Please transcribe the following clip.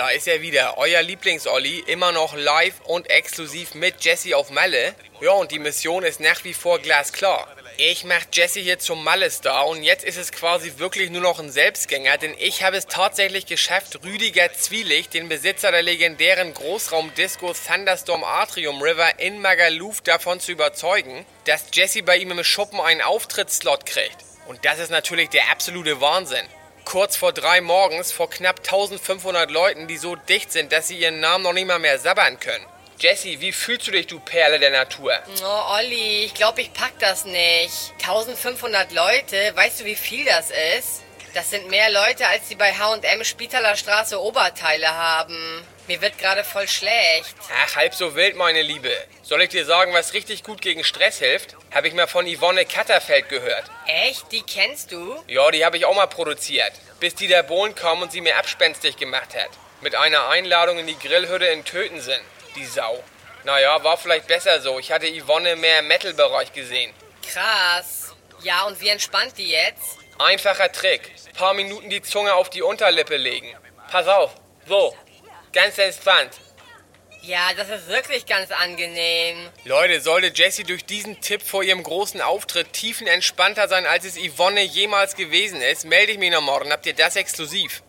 Da ist er wieder, euer Lieblings-Olli, immer noch live und exklusiv mit Jesse auf Malle. Ja, und die Mission ist nach wie vor glasklar. Ich mach Jesse hier zum Malle-Star und jetzt ist es quasi wirklich nur noch ein Selbstgänger, denn ich habe es tatsächlich geschafft, Rüdiger Zwielicht, den Besitzer der legendären Großraumdisco Thunderstorm Atrium River in Magaluf davon zu überzeugen, dass Jesse bei ihm im Schuppen einen Auftrittsslot kriegt. Und das ist natürlich der absolute Wahnsinn kurz vor drei morgens vor knapp 1500 Leuten, die so dicht sind, dass sie ihren Namen noch nicht mal mehr sabbern können. Jesse, wie fühlst du dich, du Perle der Natur? Oh, Olli, ich glaube, ich pack das nicht. 1500 Leute, weißt du, wie viel das ist? Das sind mehr Leute, als die bei H&M Spitaler Straße Oberteile haben. Mir wird gerade voll schlecht. Ach, halb so wild, meine Liebe. Soll ich dir sagen, was richtig gut gegen Stress hilft? Habe ich mal von Yvonne Katterfeld gehört. Echt? Die kennst du? Ja, die habe ich auch mal produziert. Bis die der Bohlen kam und sie mir abspenstig gemacht hat. Mit einer Einladung in die Grillhütte in Tötensen. Die Sau. Naja, war vielleicht besser so. Ich hatte Yvonne mehr im Metal-Bereich gesehen. Krass. Ja, und wie entspannt die jetzt? Einfacher Trick. Paar Minuten die Zunge auf die Unterlippe legen. Pass auf. So, Ganz entspannt. Ja, das ist wirklich ganz angenehm. Leute, sollte Jessie durch diesen Tipp vor ihrem großen Auftritt tiefenentspannter sein, als es Yvonne jemals gewesen ist, melde ich mich noch morgen. Habt ihr das exklusiv?